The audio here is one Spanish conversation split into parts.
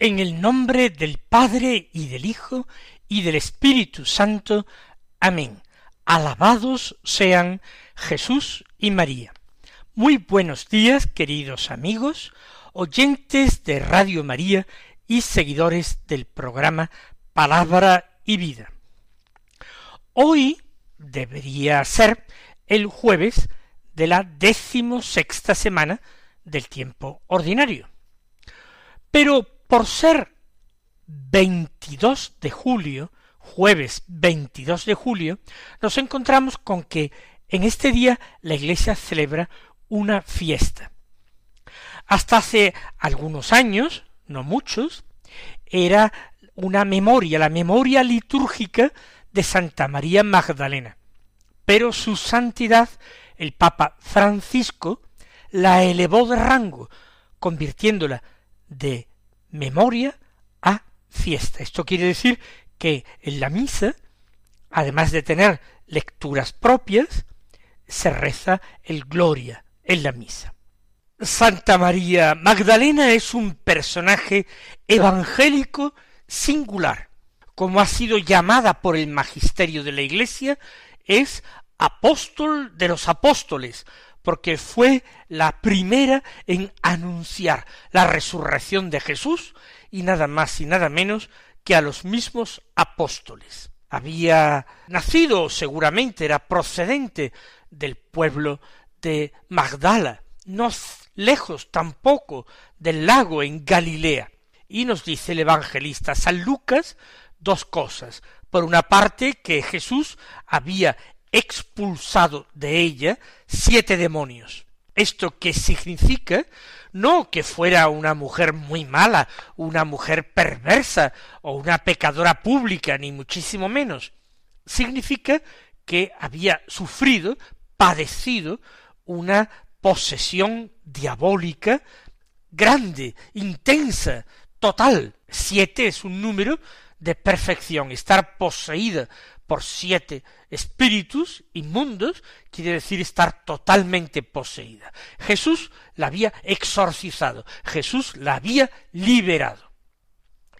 En el nombre del Padre y del Hijo y del Espíritu Santo. Amén. Alabados sean Jesús y María. Muy buenos días, queridos amigos, oyentes de Radio María y seguidores del programa Palabra y Vida. Hoy debería ser el jueves de la decimosexta semana del tiempo ordinario. Pero por ser 22 de julio, jueves 22 de julio, nos encontramos con que en este día la Iglesia celebra una fiesta. Hasta hace algunos años, no muchos, era una memoria, la memoria litúrgica de Santa María Magdalena. Pero su santidad, el Papa Francisco, la elevó de rango, convirtiéndola de memoria a fiesta. Esto quiere decir que en la misa, además de tener lecturas propias, se reza el Gloria en la misa. Santa María Magdalena es un personaje evangélico singular. Como ha sido llamada por el magisterio de la Iglesia, es apóstol de los apóstoles, porque fue la primera en anunciar la resurrección de Jesús y nada más y nada menos que a los mismos apóstoles. Había nacido, seguramente era procedente del pueblo de Magdala, no lejos tampoco del lago en Galilea. Y nos dice el evangelista San Lucas dos cosas. Por una parte, que Jesús había expulsado de ella siete demonios. ¿Esto qué significa? No que fuera una mujer muy mala, una mujer perversa o una pecadora pública, ni muchísimo menos. Significa que había sufrido, padecido una posesión diabólica grande, intensa, total. Siete es un número de perfección, estar poseída por siete espíritus inmundos quiere decir estar totalmente poseída. Jesús la había exorcizado, Jesús la había liberado.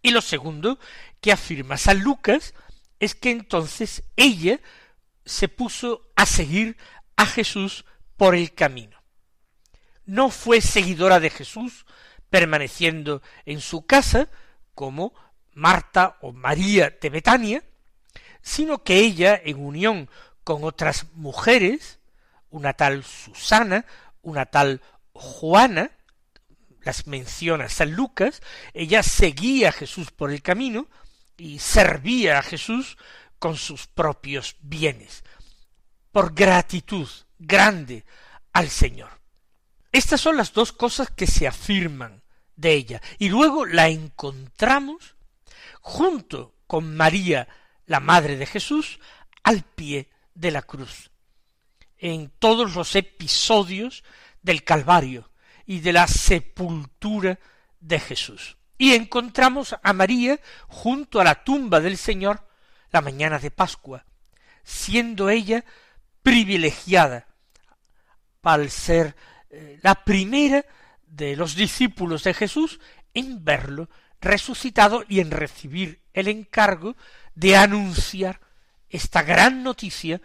Y lo segundo que afirma San Lucas es que entonces ella se puso a seguir a Jesús por el camino. No fue seguidora de Jesús permaneciendo en su casa como Marta o María de Betania, sino que ella, en unión con otras mujeres, una tal Susana, una tal Juana, las menciona San Lucas, ella seguía a Jesús por el camino y servía a Jesús con sus propios bienes, por gratitud grande al Señor. Estas son las dos cosas que se afirman de ella, y luego la encontramos junto con María la Madre de Jesús, al pie de la cruz. En todos los episodios del Calvario y de la sepultura de Jesús. Y encontramos a María junto a la tumba del Señor la mañana de Pascua, siendo ella privilegiada al ser eh, la primera de los discípulos de Jesús en verlo resucitado y en recibir el encargo de anunciar esta gran noticia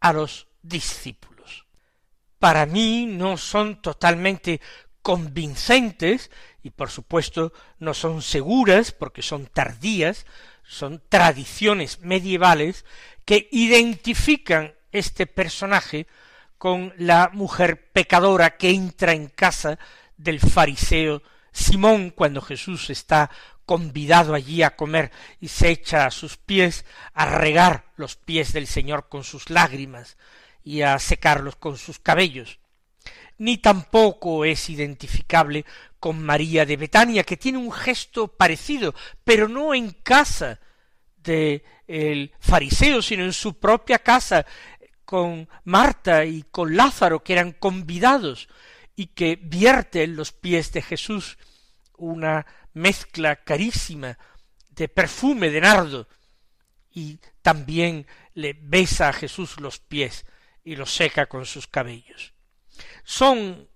a los discípulos. Para mí no son totalmente convincentes y por supuesto no son seguras porque son tardías, son tradiciones medievales que identifican este personaje con la mujer pecadora que entra en casa del fariseo Simón cuando Jesús está convidado allí a comer y se echa a sus pies a regar los pies del Señor con sus lágrimas y a secarlos con sus cabellos. Ni tampoco es identificable con María de Betania, que tiene un gesto parecido, pero no en casa de el fariseo, sino en su propia casa, con Marta y con Lázaro, que eran convidados, y que vierte en los pies de Jesús una mezcla carísima de perfume de nardo, y también le besa a Jesús los pies y los seca con sus cabellos. Son,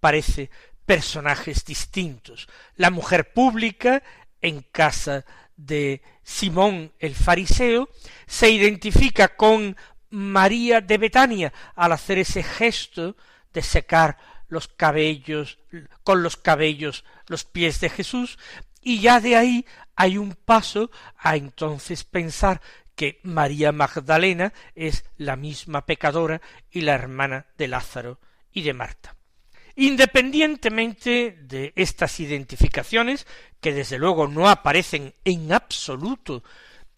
parece, personajes distintos. La mujer pública en casa de Simón el fariseo se identifica con María de Betania al hacer ese gesto de secar los cabellos con los cabellos los pies de Jesús y ya de ahí hay un paso a entonces pensar que María Magdalena es la misma pecadora y la hermana de Lázaro y de Marta. Independientemente de estas identificaciones, que desde luego no aparecen en absoluto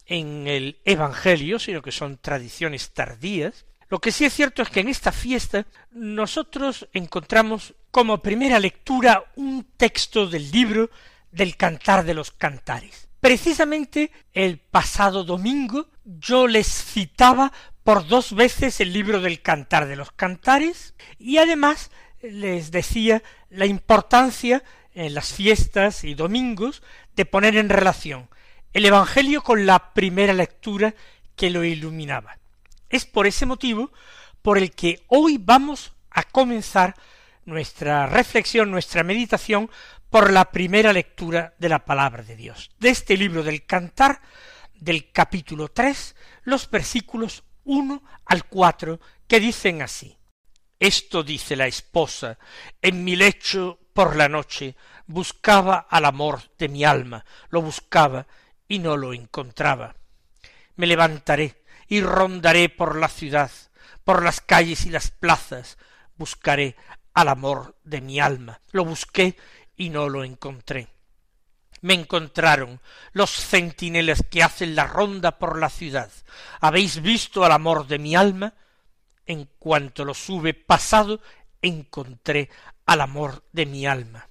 en el Evangelio, sino que son tradiciones tardías, lo que sí es cierto es que en esta fiesta nosotros encontramos como primera lectura un texto del libro del Cantar de los Cantares. Precisamente el pasado domingo yo les citaba por dos veces el libro del Cantar de los Cantares y además les decía la importancia en las fiestas y domingos de poner en relación el Evangelio con la primera lectura que lo iluminaba. Es por ese motivo por el que hoy vamos a comenzar nuestra reflexión, nuestra meditación por la primera lectura de la palabra de Dios. De este libro del Cantar, del capítulo tres, los versículos uno al cuatro, que dicen así. Esto dice la esposa, en mi lecho por la noche buscaba al amor de mi alma, lo buscaba y no lo encontraba. Me levantaré y rondaré por la ciudad, por las calles y las plazas, buscaré al amor de mi alma. Lo busqué y no lo encontré. Me encontraron los centinelas que hacen la ronda por la ciudad. ¿Habéis visto al amor de mi alma? En cuanto lo sube pasado, encontré al amor de mi alma.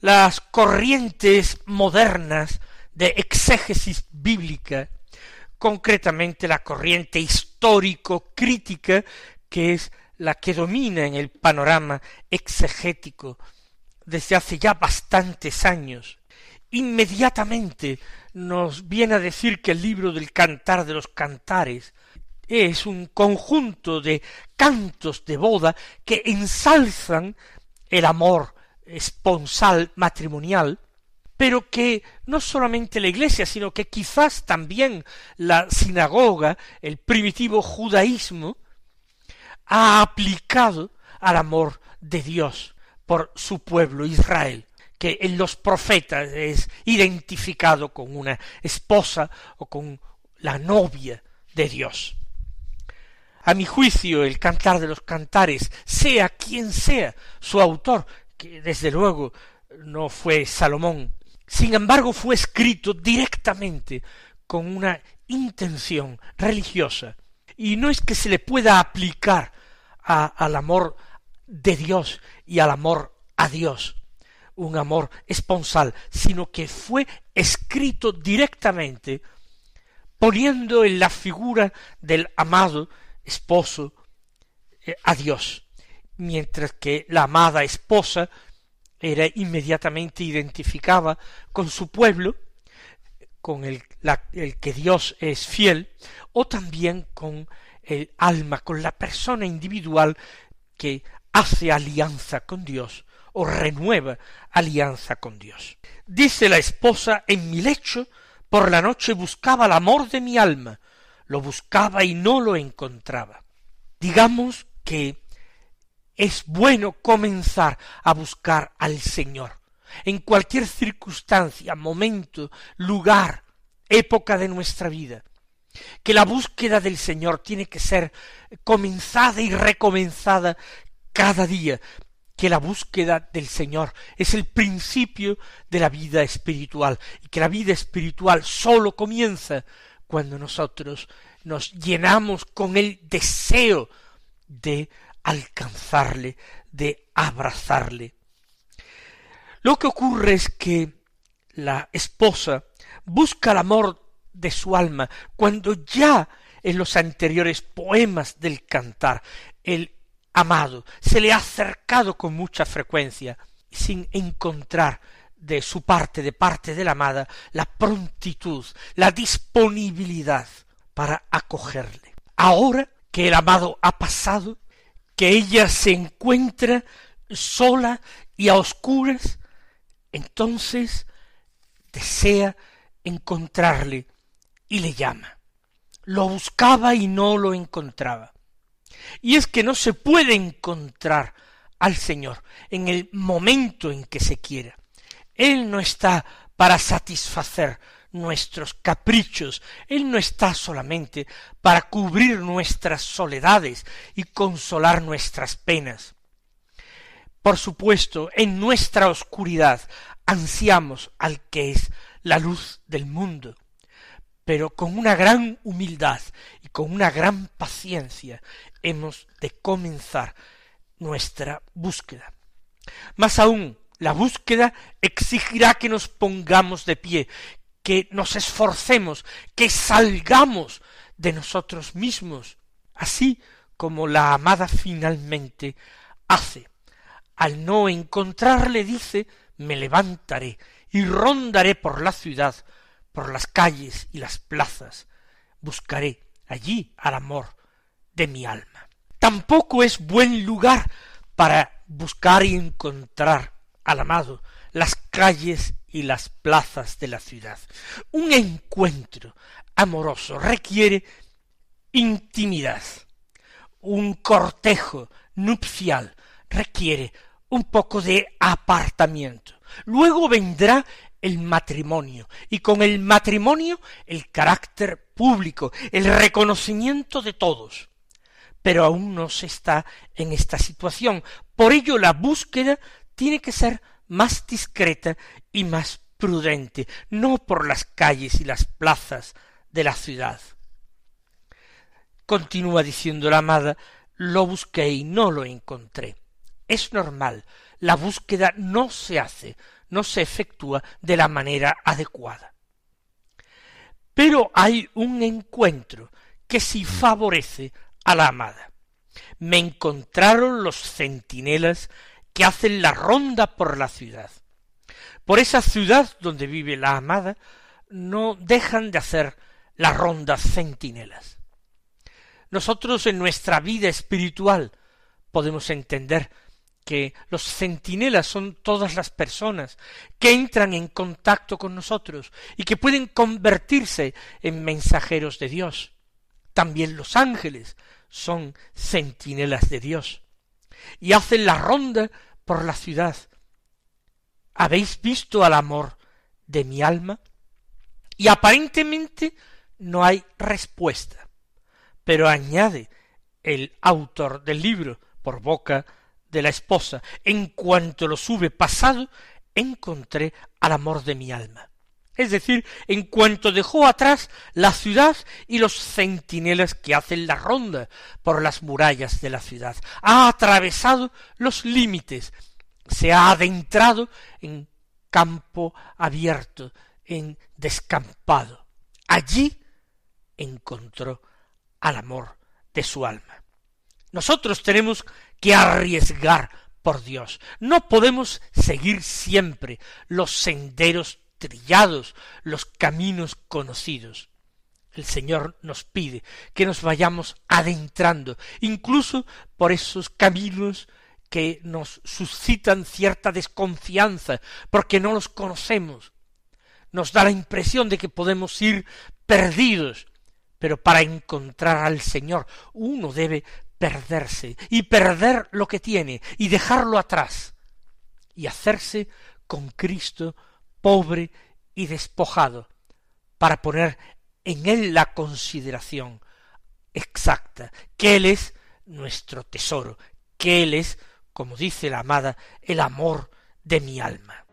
Las corrientes modernas de exégesis bíblica concretamente la corriente histórico-crítica, que es la que domina en el panorama exegético desde hace ya bastantes años, inmediatamente nos viene a decir que el libro del Cantar de los Cantares es un conjunto de cantos de boda que ensalzan el amor esponsal matrimonial pero que no solamente la Iglesia, sino que quizás también la sinagoga, el primitivo judaísmo, ha aplicado al amor de Dios por su pueblo Israel, que en los profetas es identificado con una esposa o con la novia de Dios. A mi juicio, el cantar de los cantares, sea quien sea su autor, que desde luego no fue Salomón, sin embargo, fue escrito directamente con una intención religiosa, y no es que se le pueda aplicar al amor de Dios y al amor a Dios, un amor esponsal, sino que fue escrito directamente poniendo en la figura del amado esposo eh, a Dios, mientras que la amada esposa era inmediatamente identificada con su pueblo, con el, el, que Dios es fiel, o también con el alma, con la persona individual que hace alianza con Dios o renueva alianza con Dios. Dice la esposa, en mi lecho por la noche buscaba el amor de mi alma, lo buscaba y no lo encontraba. Digamos que es bueno comenzar a buscar al Señor. En cualquier circunstancia, momento, lugar, época de nuestra vida. Que la búsqueda del Señor tiene que ser comenzada y recomenzada cada día. Que la búsqueda del Señor es el principio de la vida espiritual. Y que la vida espiritual sólo comienza cuando nosotros nos llenamos con el deseo de alcanzarle, de abrazarle. Lo que ocurre es que la esposa busca el amor de su alma, cuando ya en los anteriores poemas del cantar el amado se le ha acercado con mucha frecuencia, sin encontrar de su parte, de parte de la amada, la prontitud, la disponibilidad para acogerle. Ahora que el amado ha pasado, que ella se encuentra sola y a oscuras, entonces desea encontrarle y le llama. Lo buscaba y no lo encontraba. Y es que no se puede encontrar al Señor en el momento en que se quiera. Él no está para satisfacer nuestros caprichos, Él no está solamente para cubrir nuestras soledades y consolar nuestras penas. Por supuesto, en nuestra oscuridad ansiamos al que es la luz del mundo, pero con una gran humildad y con una gran paciencia hemos de comenzar nuestra búsqueda. Más aún, la búsqueda exigirá que nos pongamos de pie, que nos esforcemos, que salgamos de nosotros mismos, así como la amada finalmente hace. Al no encontrarle dice, me levantaré y rondaré por la ciudad, por las calles y las plazas, buscaré allí al amor de mi alma. Tampoco es buen lugar para buscar y encontrar al amado las calles y las plazas de la ciudad. Un encuentro amoroso requiere intimidad. Un cortejo nupcial requiere un poco de apartamiento. Luego vendrá el matrimonio y con el matrimonio el carácter público, el reconocimiento de todos. Pero aún no se está en esta situación. Por ello la búsqueda tiene que ser más discreta y más prudente, no por las calles y las plazas de la ciudad. Continúa diciendo la amada, lo busqué y no lo encontré. Es normal, la búsqueda no se hace, no se efectúa de la manera adecuada. Pero hay un encuentro que sí favorece a la amada. Me encontraron los centinelas que hacen la ronda por la ciudad. Por esa ciudad donde vive la amada no dejan de hacer la ronda centinelas. Nosotros en nuestra vida espiritual podemos entender que los centinelas son todas las personas que entran en contacto con nosotros y que pueden convertirse en mensajeros de Dios. También los ángeles son centinelas de Dios y hacen la ronda por la ciudad. ¿Habéis visto al amor de mi alma? Y aparentemente no hay respuesta. Pero añade el autor del libro por boca de la esposa, en cuanto lo sube pasado, encontré al amor de mi alma. Es decir, en cuanto dejó atrás la ciudad y los centinelas que hacen la ronda por las murallas de la ciudad, ha atravesado los límites, se ha adentrado en campo abierto, en descampado. Allí encontró al amor de su alma. Nosotros tenemos que arriesgar por Dios. No podemos seguir siempre los senderos trillados, los caminos conocidos. El Señor nos pide que nos vayamos adentrando, incluso por esos caminos que nos suscitan cierta desconfianza, porque no los conocemos. Nos da la impresión de que podemos ir perdidos, pero para encontrar al Señor uno debe perderse y perder lo que tiene y dejarlo atrás y hacerse con Cristo pobre y despojado, para poner en él la consideración exacta, que él es nuestro tesoro, que él es, como dice la amada, el amor de mi alma.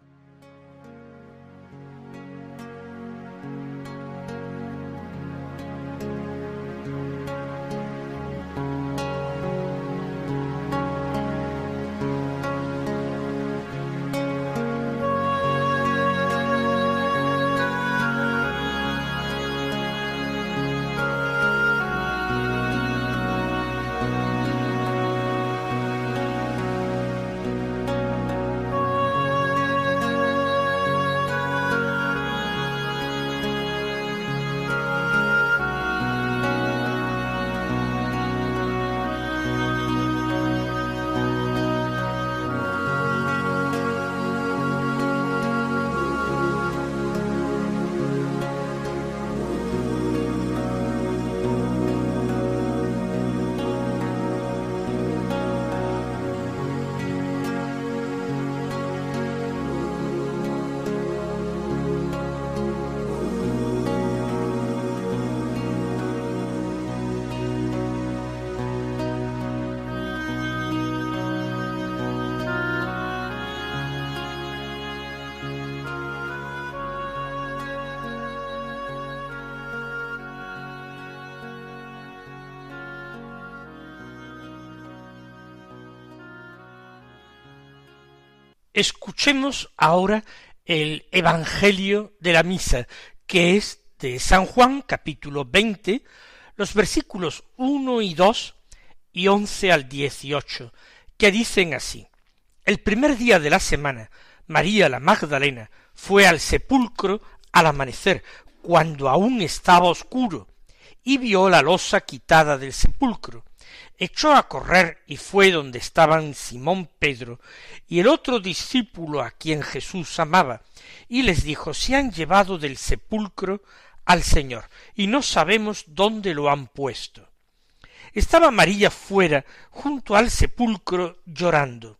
Escuchemos ahora el Evangelio de la Misa, que es de San Juan, capítulo veinte, los versículos uno y dos y once al dieciocho, que dicen así. El primer día de la semana, María la Magdalena fue al sepulcro al amanecer, cuando aún estaba oscuro, y vio la losa quitada del sepulcro. Echó a correr y fue donde estaban Simón Pedro y el otro discípulo a quien Jesús amaba, y les dijo se han llevado del sepulcro al Señor, y no sabemos dónde lo han puesto. Estaba María fuera, junto al sepulcro, llorando.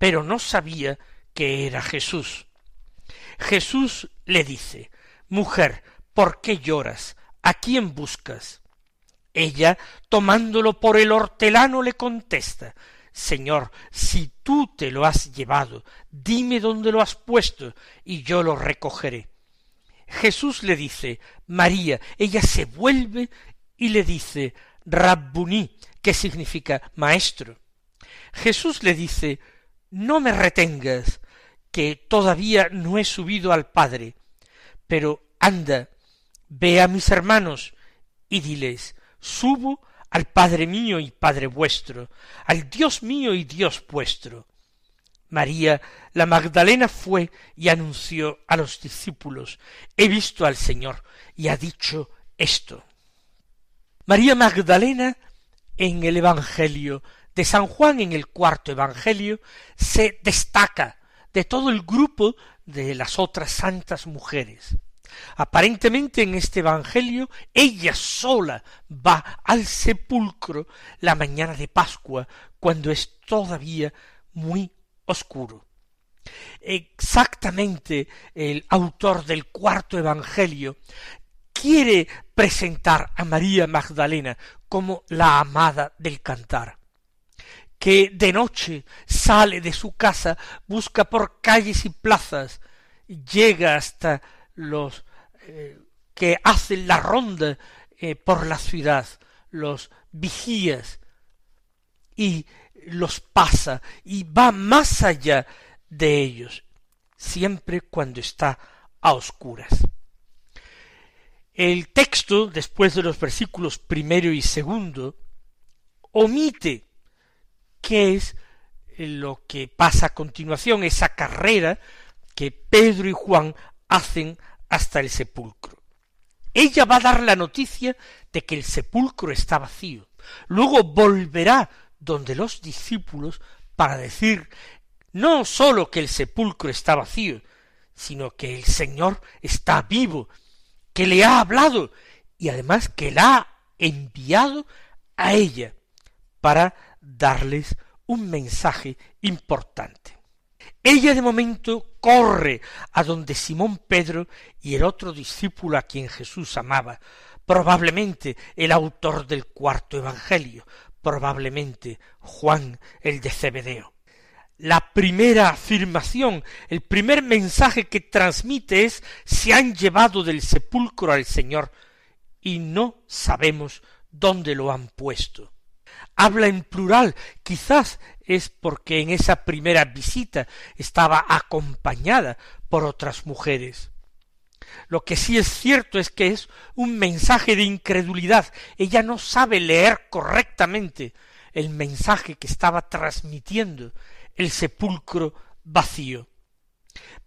pero no sabía que era Jesús. Jesús le dice, Mujer, ¿por qué lloras? ¿A quién buscas? Ella, tomándolo por el hortelano, le contesta, Señor, si tú te lo has llevado, dime dónde lo has puesto, y yo lo recogeré. Jesús le dice, María, ella se vuelve y le dice, Rabbuní, que significa maestro. Jesús le dice, no me retengas, que todavía no he subido al Padre, pero anda, ve a mis hermanos y diles, subo al Padre mío y Padre vuestro, al Dios mío y Dios vuestro. María la Magdalena fue y anunció a los discípulos, he visto al Señor y ha dicho esto. María Magdalena en el Evangelio de San Juan en el cuarto Evangelio se destaca de todo el grupo de las otras santas mujeres. Aparentemente en este Evangelio ella sola va al sepulcro la mañana de Pascua, cuando es todavía muy oscuro. Exactamente el autor del cuarto Evangelio quiere presentar a María Magdalena como la amada del cantar que de noche sale de su casa, busca por calles y plazas, llega hasta los eh, que hacen la ronda eh, por la ciudad, los vigías, y los pasa y va más allá de ellos, siempre cuando está a oscuras. El texto, después de los versículos primero y segundo, omite qué es lo que pasa a continuación, esa carrera que Pedro y Juan hacen hasta el sepulcro. Ella va a dar la noticia de que el sepulcro está vacío. Luego volverá donde los discípulos para decir no sólo que el sepulcro está vacío, sino que el Señor está vivo, que le ha hablado y además que la ha enviado a ella para darles un mensaje importante. Ella de momento corre a donde Simón Pedro y el otro discípulo a quien Jesús amaba, probablemente el autor del cuarto Evangelio, probablemente Juan el de Cebedeo. La primera afirmación, el primer mensaje que transmite es se han llevado del sepulcro al Señor y no sabemos dónde lo han puesto habla en plural, quizás es porque en esa primera visita estaba acompañada por otras mujeres. Lo que sí es cierto es que es un mensaje de incredulidad. Ella no sabe leer correctamente el mensaje que estaba transmitiendo el sepulcro vacío.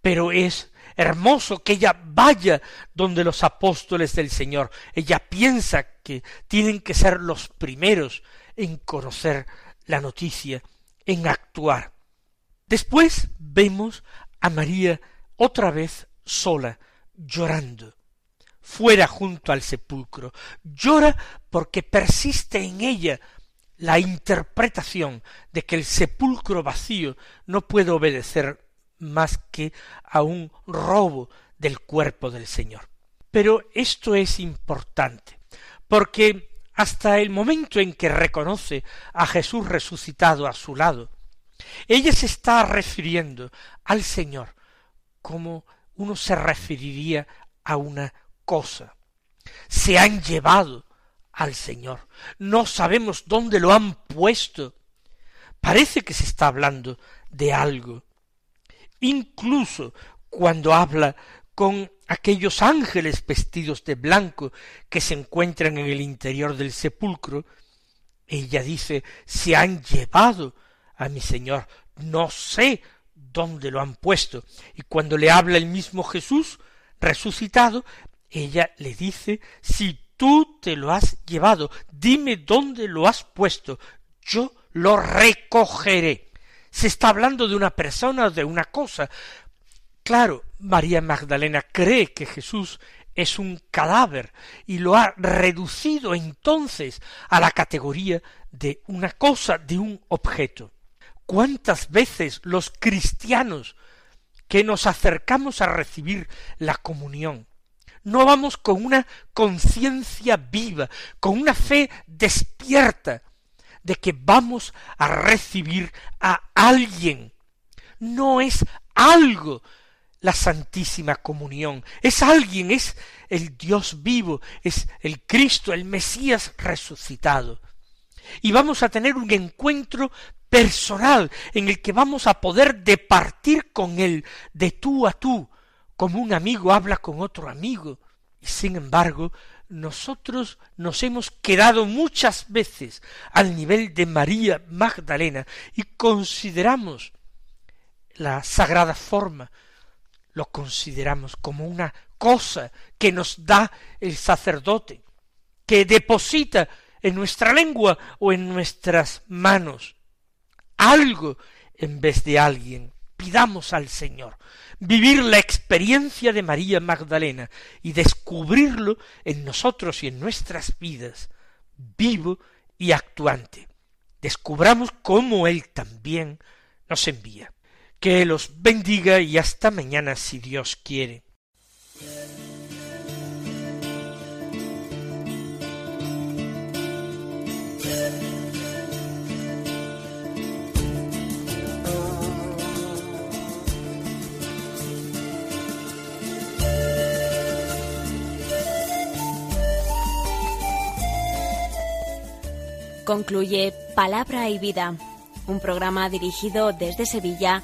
Pero es hermoso que ella vaya donde los apóstoles del Señor. Ella piensa que tienen que ser los primeros en conocer la noticia, en actuar. Después vemos a María otra vez sola, llorando, fuera junto al sepulcro. Llora porque persiste en ella la interpretación de que el sepulcro vacío no puede obedecer más que a un robo del cuerpo del Señor. Pero esto es importante, porque hasta el momento en que reconoce a Jesús resucitado a su lado, ella se está refiriendo al Señor como uno se referiría a una cosa. Se han llevado al Señor. No sabemos dónde lo han puesto. Parece que se está hablando de algo. Incluso cuando habla con aquellos ángeles vestidos de blanco que se encuentran en el interior del sepulcro, ella dice se han llevado a mi Señor, no sé dónde lo han puesto. Y cuando le habla el mismo Jesús resucitado, ella le dice si tú te lo has llevado, dime dónde lo has puesto, yo lo recogeré. Se está hablando de una persona o de una cosa. Claro, María Magdalena cree que Jesús es un cadáver y lo ha reducido entonces a la categoría de una cosa, de un objeto. ¿Cuántas veces los cristianos que nos acercamos a recibir la comunión no vamos con una conciencia viva, con una fe despierta de que vamos a recibir a alguien. No es algo la Santísima Comunión, es alguien, es el Dios vivo, es el Cristo, el Mesías resucitado. Y vamos a tener un encuentro personal en el que vamos a poder departir con Él de tú a tú, como un amigo habla con otro amigo. Y sin embargo, nosotros nos hemos quedado muchas veces al nivel de María Magdalena y consideramos la sagrada forma, lo consideramos como una cosa que nos da el sacerdote, que deposita en nuestra lengua o en nuestras manos algo en vez de alguien. Pidamos al Señor vivir la experiencia de María Magdalena y descubrirlo en nosotros y en nuestras vidas, vivo y actuante. Descubramos cómo Él también nos envía. Que los bendiga y hasta mañana si Dios quiere. Concluye Palabra y Vida, un programa dirigido desde Sevilla